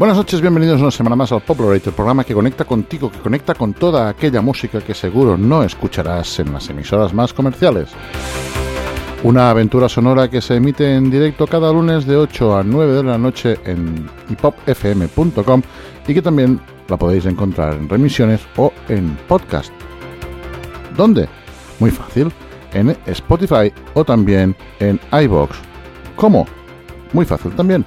Buenas noches, bienvenidos una semana más al Popularitor, el programa que conecta contigo, que conecta con toda aquella música que seguro no escucharás en las emisoras más comerciales. Una aventura sonora que se emite en directo cada lunes de 8 a 9 de la noche en hipopfm.com y que también la podéis encontrar en remisiones o en podcast. ¿Dónde? Muy fácil, en Spotify o también en iBox. ¿Cómo? Muy fácil también.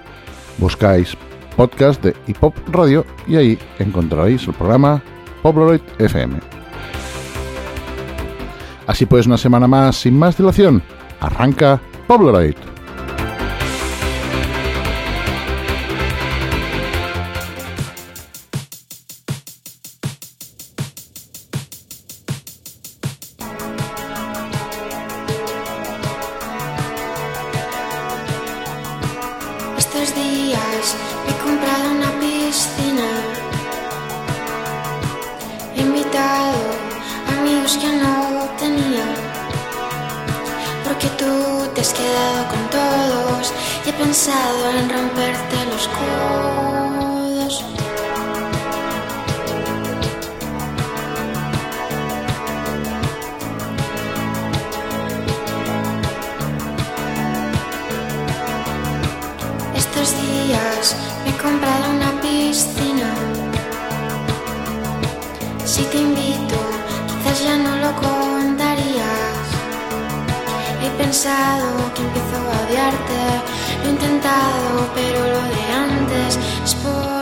Buscáis podcast de Hip Hop Radio y ahí encontraréis el programa Polaroid FM. Así pues, una semana más, sin más dilación, arranca Polaroid. Pensado en romperte los codos. Estos días me he comprado una piscina. Si te invito, quizás ya no lo contarías. He pensado que empiezo a odiarte. Lo he intentado, pero lo de antes es por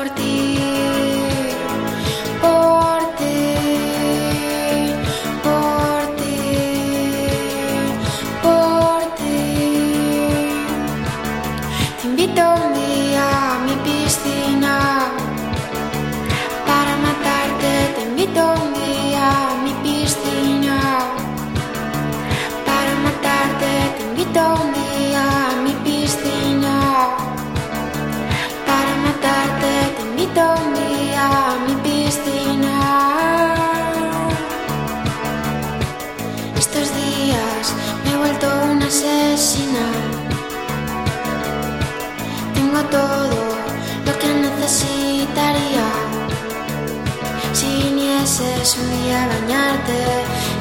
vinieses un día bañarte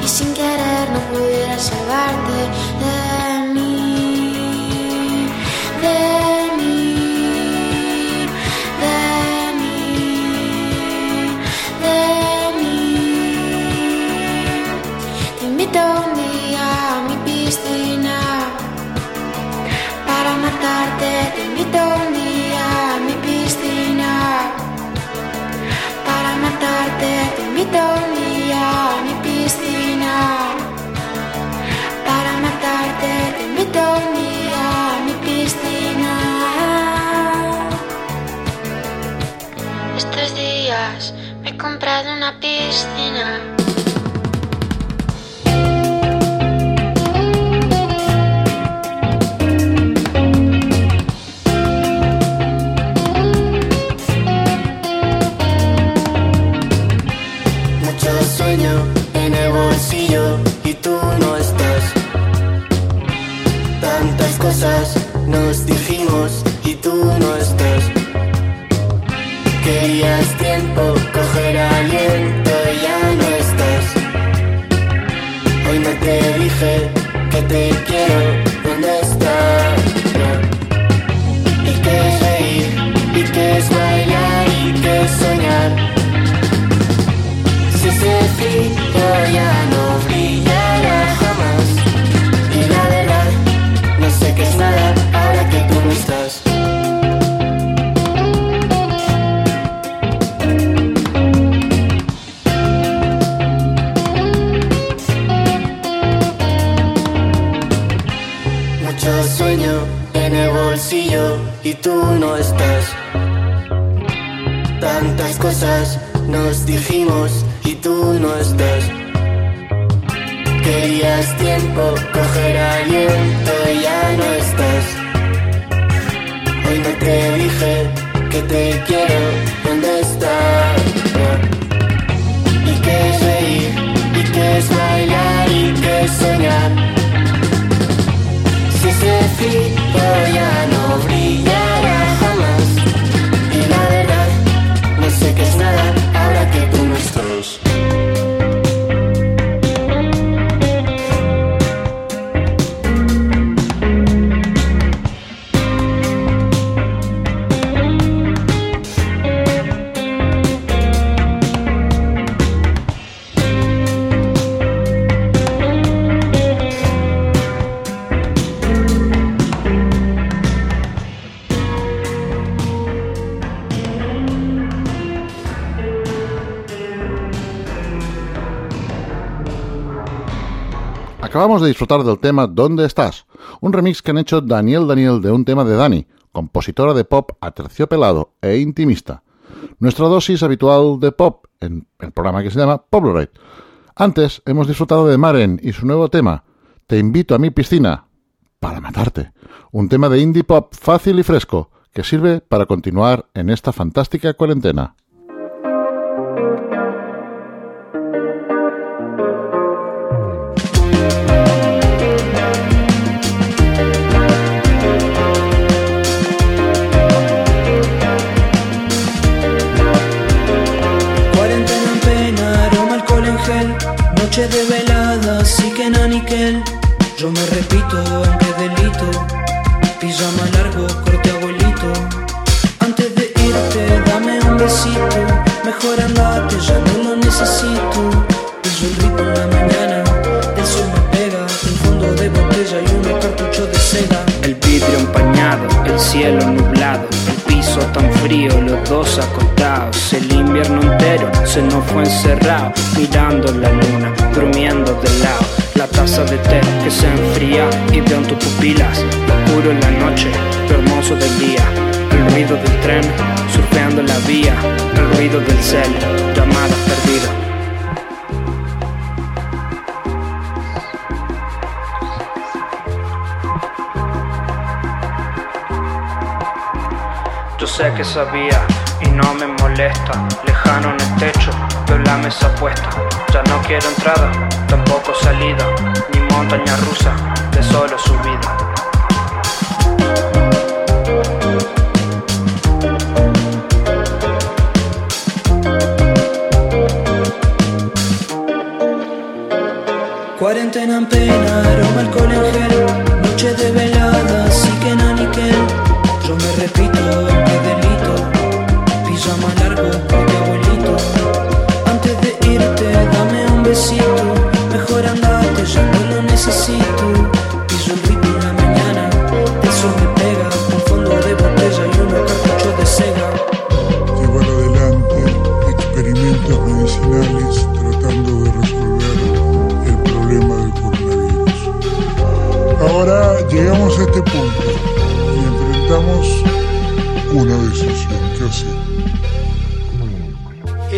y sin querer no pudiera salvarte de mí, de me he comprado una piscina. No estás. Querías tiempo, coger aliento ya no estás. Hoy no te dije que te quiero, disfrutar del tema ¿Dónde estás? Un remix que han hecho Daniel Daniel de un tema de Dani, compositora de pop aterciopelado e intimista. Nuestra dosis habitual de pop en el programa que se llama Poblorate. Antes hemos disfrutado de Maren y su nuevo tema, Te invito a mi piscina para matarte. Un tema de indie pop fácil y fresco que sirve para continuar en esta fantástica cuarentena. Se nos fue encerrado, mirando la luna, durmiendo de lado. La taza de té que se enfría y veo en tus pupilas. Lo oscuro en la noche, lo hermoso del día. El ruido del tren, surfeando la vía. El ruido del cel, llamadas perdidas. Yo sé que sabía y no me molesta. Lejano en el techo, veo la mesa puesta. Ya no quiero entrada, tampoco salida. Ni montaña rusa, de solo subida. Cuarentena en pena, aroma alcohol en Noche de velada, sí que en aniquel Yo me repito, aunque delito llama largo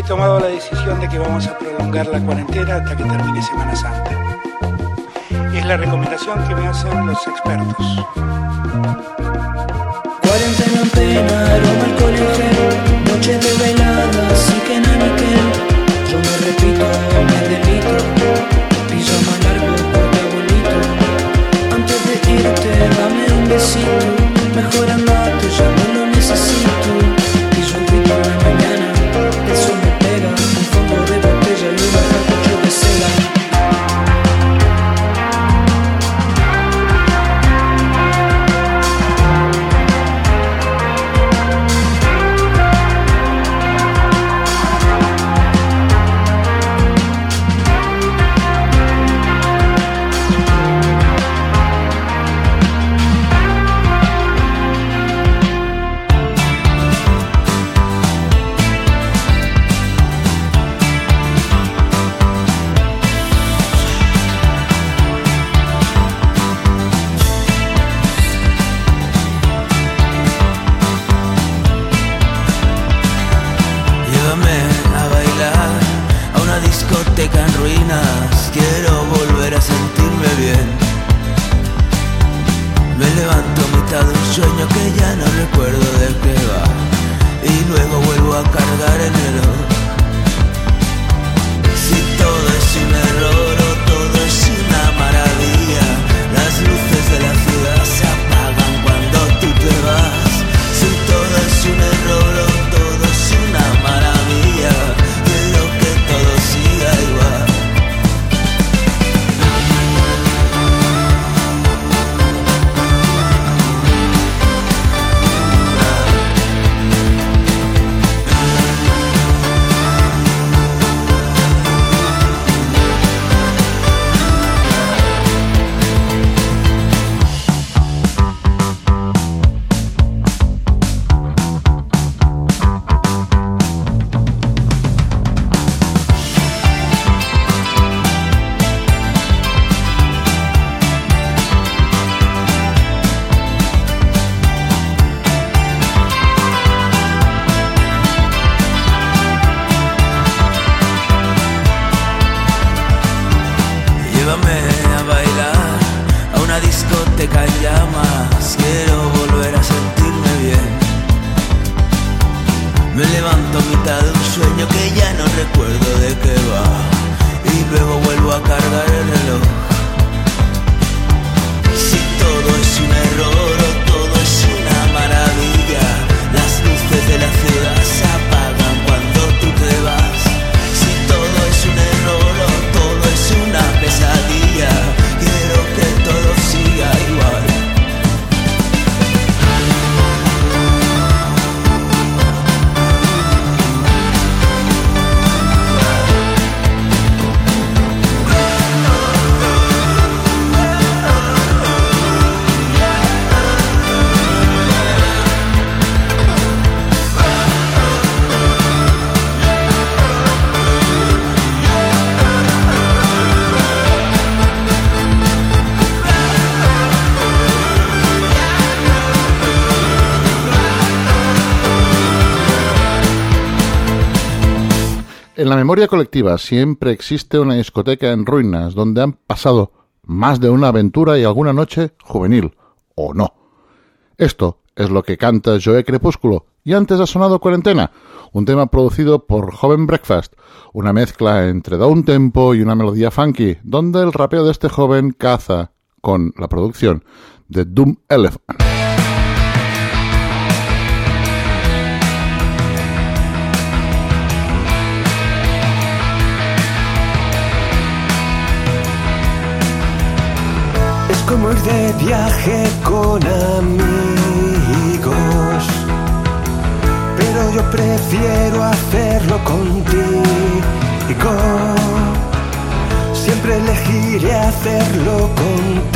He tomado la decisión de que vamos a prolongar la cuarentena hasta que termine Semana Santa. Es la recomendación que me hacen los expertos. memoria colectiva siempre existe una discoteca en ruinas donde han pasado más de una aventura y alguna noche juvenil, o no. Esto es lo que canta Joe Crepúsculo, y antes ha sonado Cuarentena, un tema producido por Joven Breakfast, una mezcla entre down tempo y una melodía funky, donde el rapeo de este joven caza con la producción de Doom Elephant. como ir de viaje con amigos, pero yo prefiero hacerlo contigo. Siempre elegiré hacerlo contigo.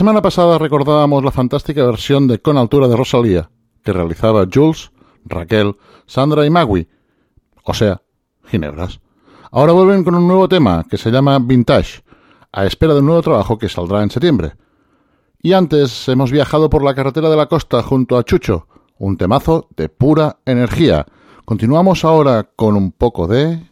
semana pasada recordábamos la fantástica versión de Con Altura de Rosalía, que realizaba Jules, Raquel, Sandra y Magui, o sea, Ginebras. Ahora vuelven con un nuevo tema que se llama Vintage, a espera de un nuevo trabajo que saldrá en septiembre. Y antes hemos viajado por la carretera de la costa junto a Chucho, un temazo de pura energía. Continuamos ahora con un poco de...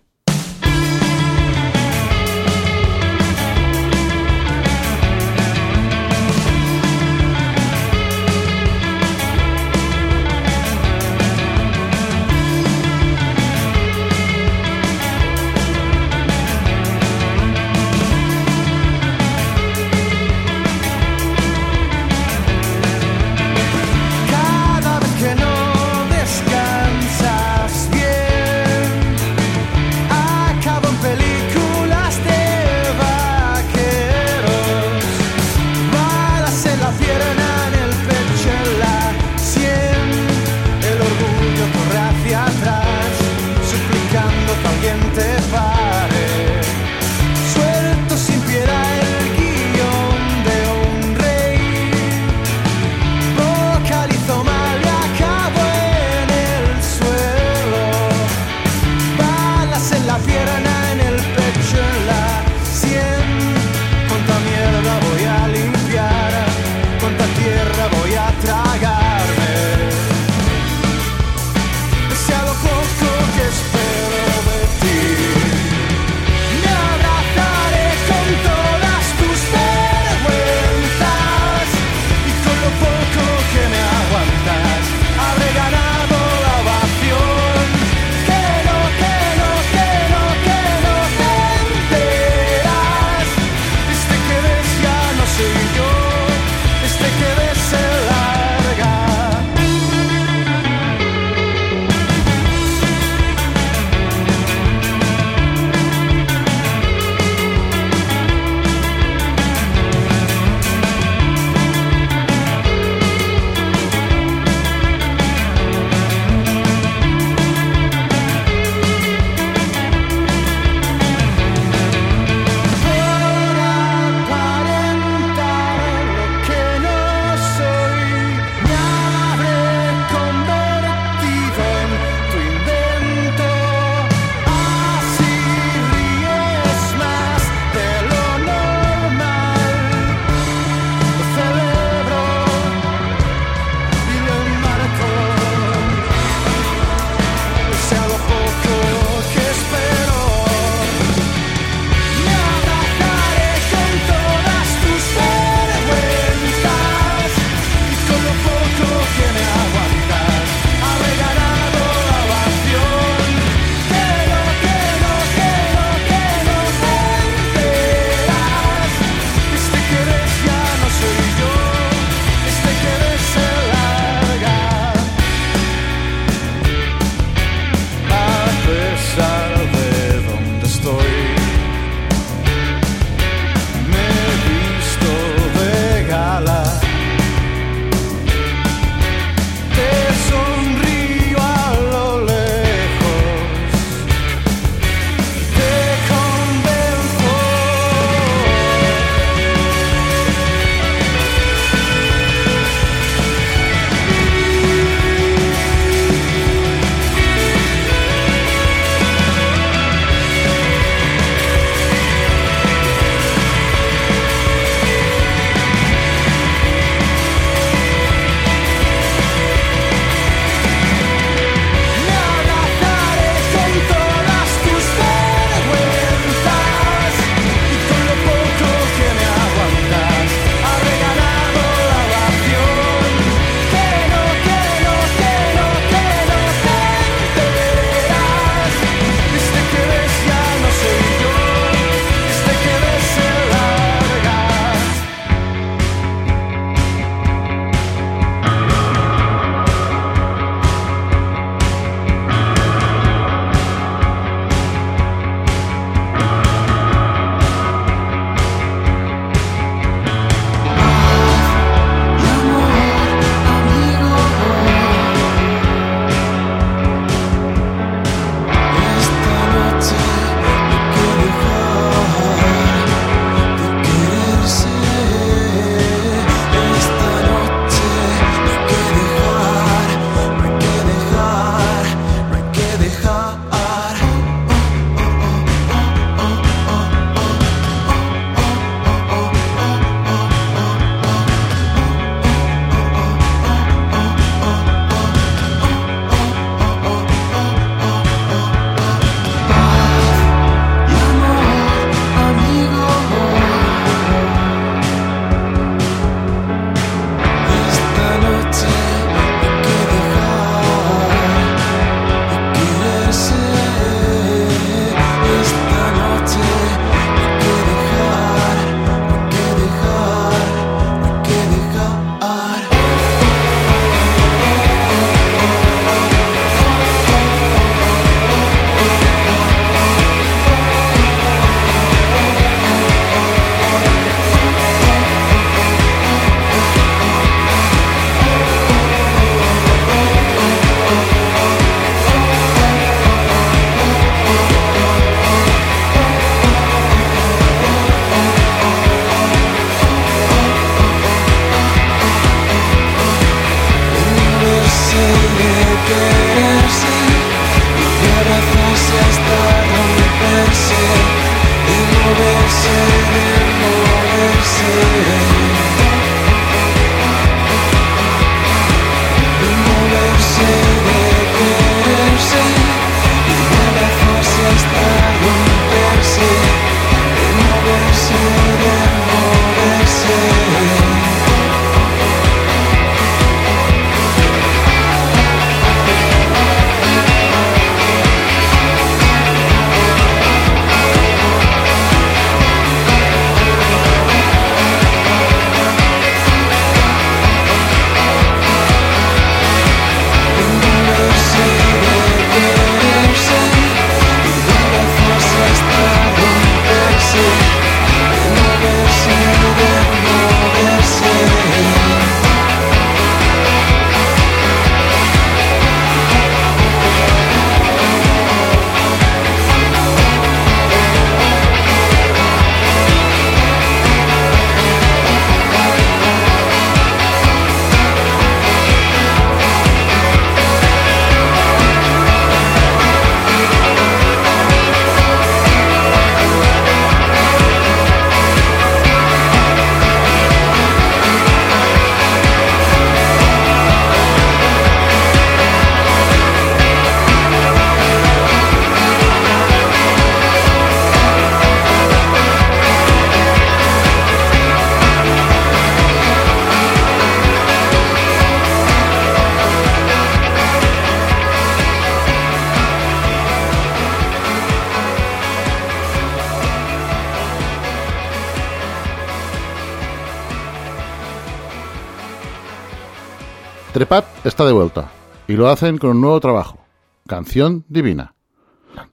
Trepat está de vuelta y lo hacen con un nuevo trabajo, Canción Divina.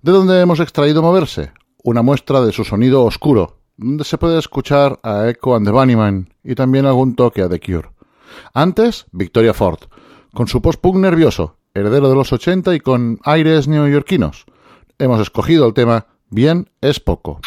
¿De dónde hemos extraído Moverse? Una muestra de su sonido oscuro, donde se puede escuchar a Echo and the Bunnyman y también algún toque a The Cure. Antes, Victoria Ford, con su post-punk nervioso, heredero de los 80 y con aires neoyorquinos. Hemos escogido el tema Bien es poco.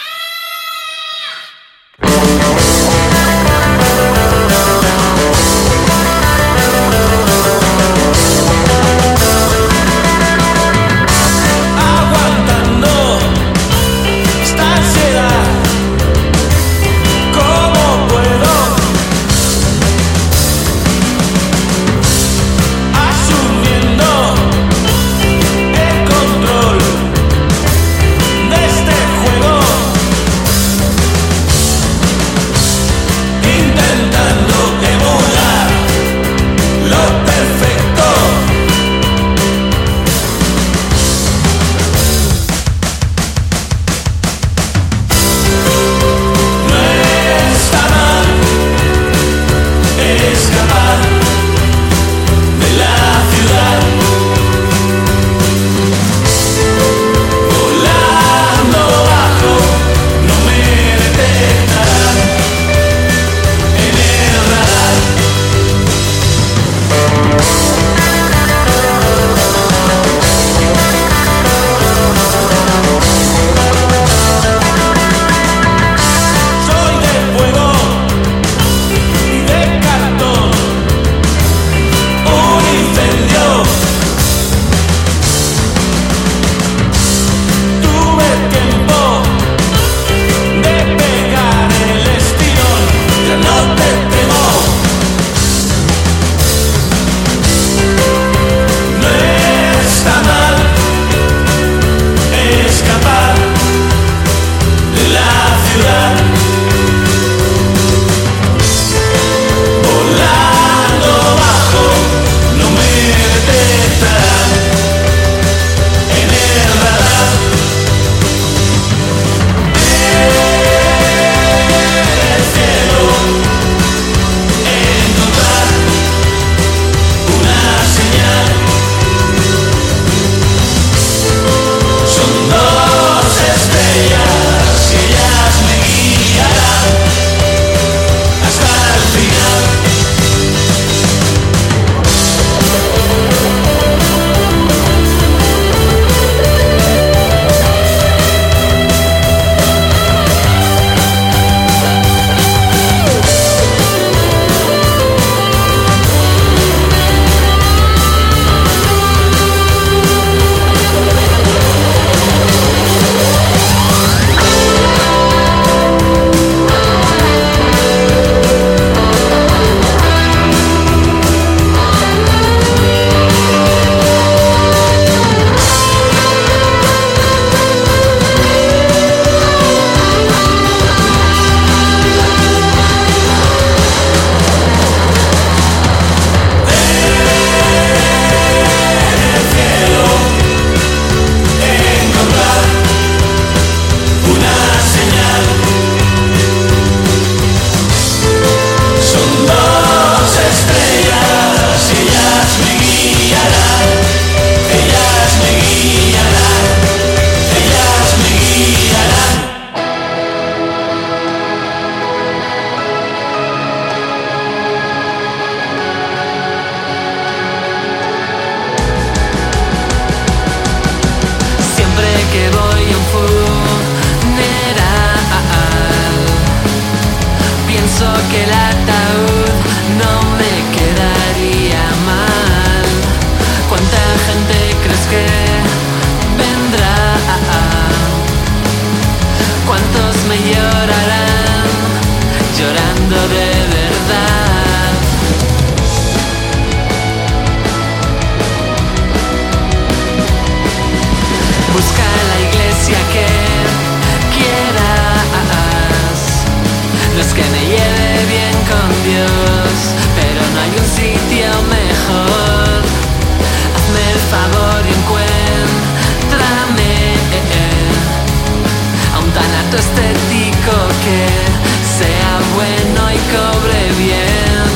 Cobre bien.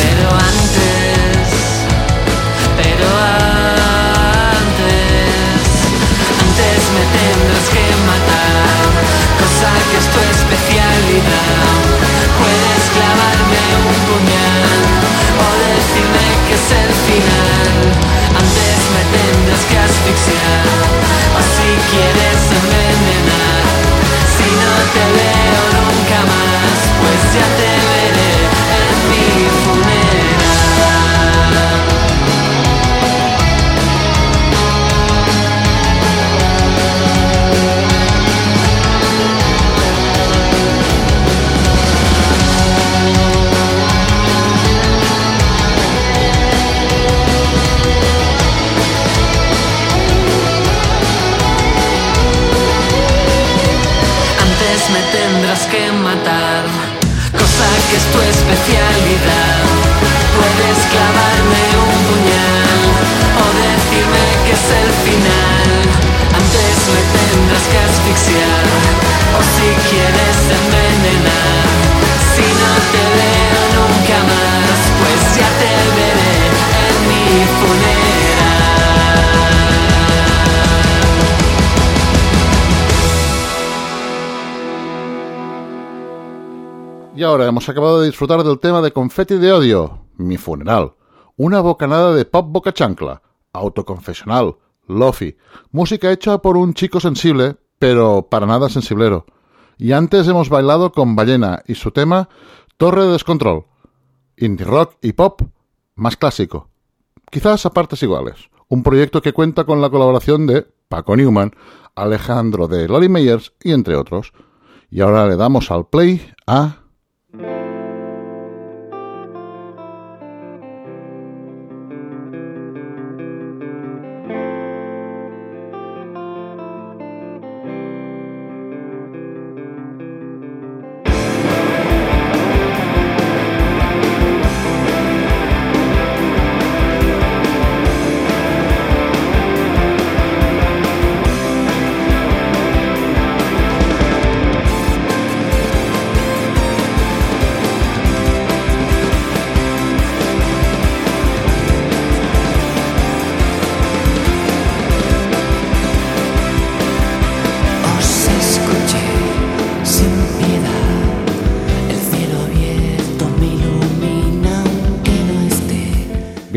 Pero antes, pero antes, antes me tendrás que matar, cosa que es tu especialidad. Puedes clavarme un puñal o decirme que es el final. Antes me tendrás que asfixiar o si quieres que es tu especialidad. Puedes clavarme un puñal o decirme que es el final. Antes me tendrás que asfixiar o si quieres envenenar. Si no te veo nunca más, pues ya te veré en mi funeral. Y ahora hemos acabado de disfrutar del tema de Confetti de Odio, Mi Funeral, una bocanada de pop boca chancla, autoconfesional, lofi, música hecha por un chico sensible, pero para nada sensiblero. Y antes hemos bailado con Ballena y su tema Torre de Descontrol, indie rock y pop más clásico, quizás a partes iguales. Un proyecto que cuenta con la colaboración de Paco Newman, Alejandro de Lolly Meyers y entre otros. Y ahora le damos al play a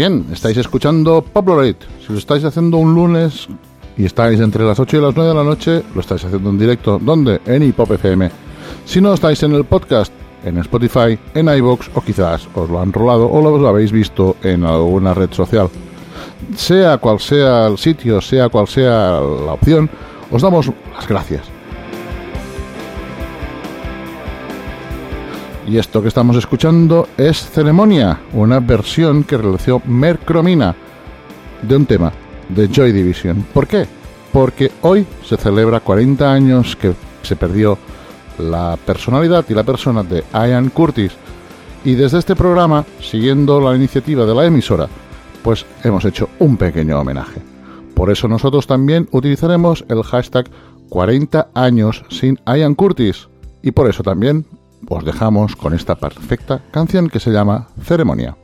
Bien, estáis escuchando Poplorate. Si lo estáis haciendo un lunes y estáis entre las 8 y las 9 de la noche, lo estáis haciendo en directo. ¿Dónde? En Hip Hop FM. Si no estáis en el podcast, en Spotify, en iVoox o quizás os lo han rolado o lo habéis visto en alguna red social. Sea cual sea el sitio, sea cual sea la opción, os damos las gracias. Y esto que estamos escuchando es Ceremonia, una versión que realizó Mercromina de un tema de Joy Division. ¿Por qué? Porque hoy se celebra 40 años que se perdió la personalidad y la persona de Ian Curtis. Y desde este programa, siguiendo la iniciativa de la emisora, pues hemos hecho un pequeño homenaje. Por eso nosotros también utilizaremos el hashtag 40 años sin Ian Curtis. Y por eso también os dejamos con esta perfecta canción que se llama Ceremonia.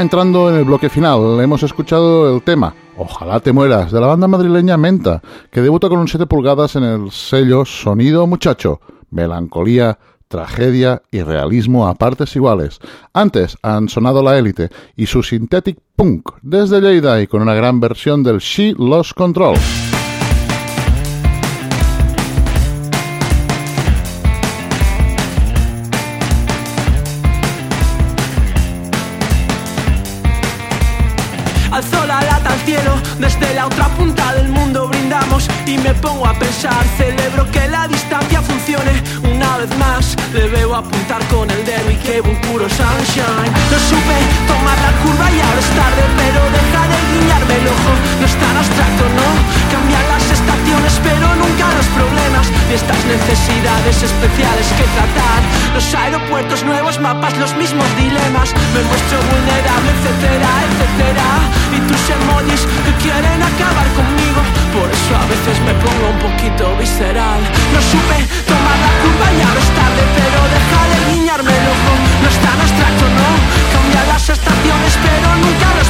Entrando en el bloque final, hemos escuchado el tema Ojalá te mueras de la banda madrileña Menta, que debuta con un 7 pulgadas en el sello Sonido Muchacho, melancolía, tragedia y realismo a partes iguales. Antes han sonado La Élite y su synthetic punk desde Lleida con una gran versión del She Lost Control. Y me pongo a pensar, celebro que la distancia funcione una vez más. Le veo apuntar con el dedo y que un puro sunshine. No supe tomar la curva y ahora es tarde, pero deja de guiñarme el ojo. No es tan abstracto, no. Cambian las estaciones, pero nunca los problemas y estas necesidades especiales que tratar. Los aeropuertos, nuevos mapas, los mismos dilemas. Me muestro vulnerable, etcétera, etcétera. Y tus emojis que quieren acabar conmigo. Por eso a veces me pongo un poquito visceral. No supe tomar la curva y ahora es tarde, pero deja de guiñarme el ojo. No es tan abstracto, no. Cambia las estaciones, pero nunca los.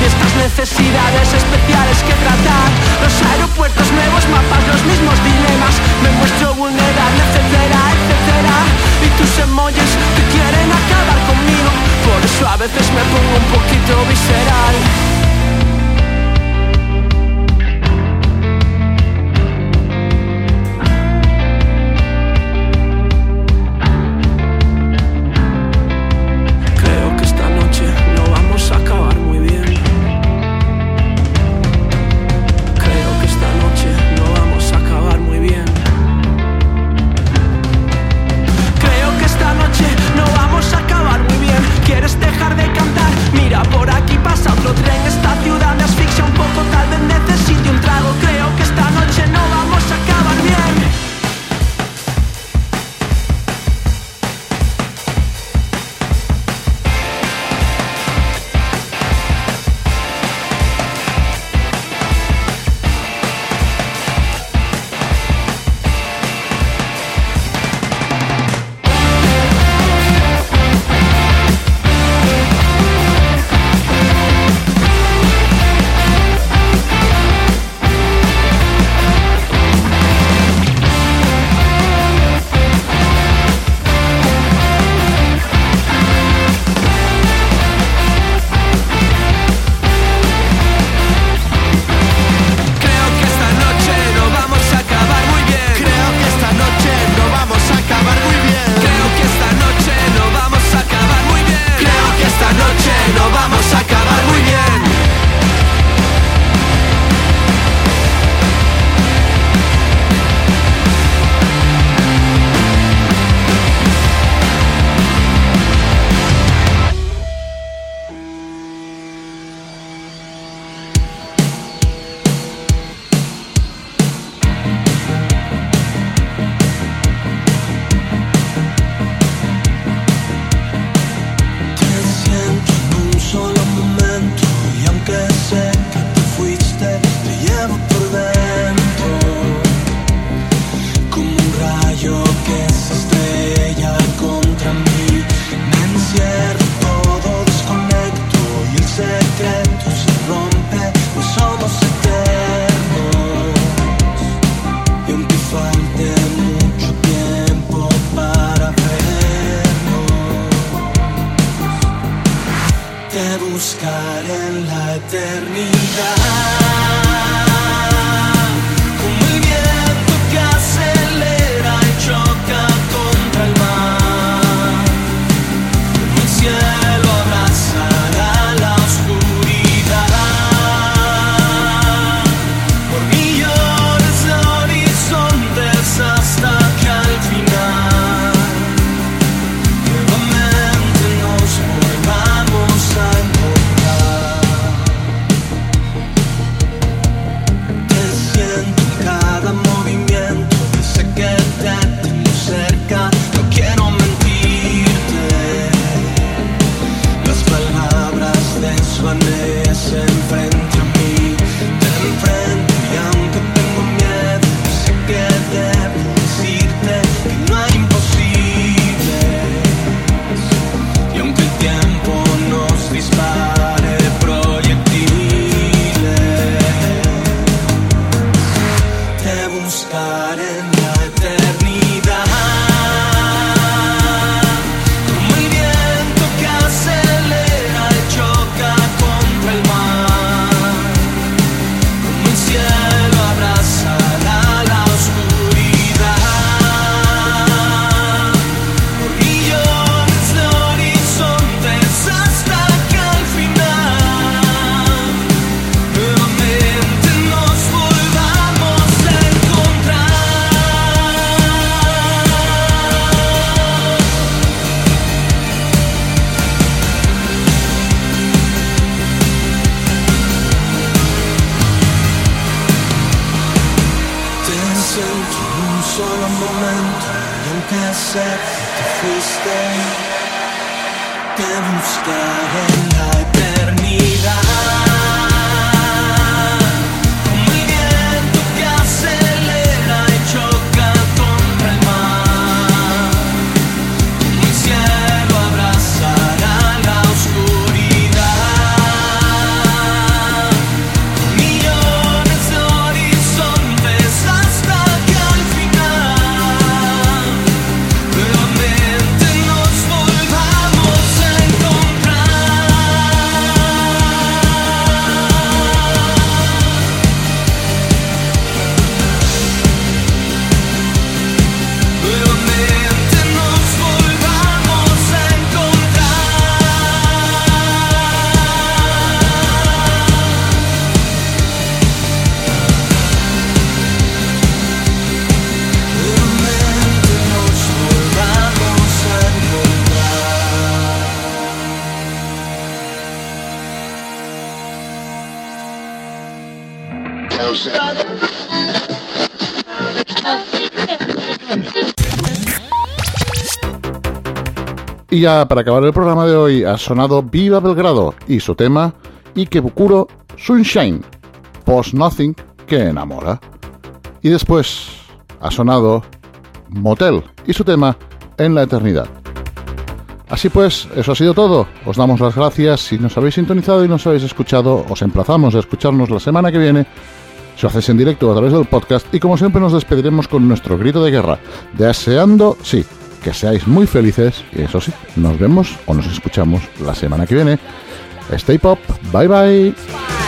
Y estas necesidades especiales que tratar. Los aeropuertos, nuevos mapas, los mismos dilemas. Me muestro vulnerable, etcétera, etcétera. Y tus emojis que quieren acabar conmigo. Por eso a veces me pongo un poquito visceral. Y ya para acabar el programa de hoy ha sonado Viva Belgrado y su tema Ikebukuro Sunshine, Post Nothing que enamora. Y después ha sonado Motel y su tema En la Eternidad. Así pues, eso ha sido todo. Os damos las gracias si nos habéis sintonizado y nos habéis escuchado. Os emplazamos a escucharnos la semana que viene lo hacéis en directo a través del podcast y como siempre nos despediremos con nuestro grito de guerra, deseando, sí, que seáis muy felices y eso sí, nos vemos o nos escuchamos la semana que viene. Stay pop, bye bye.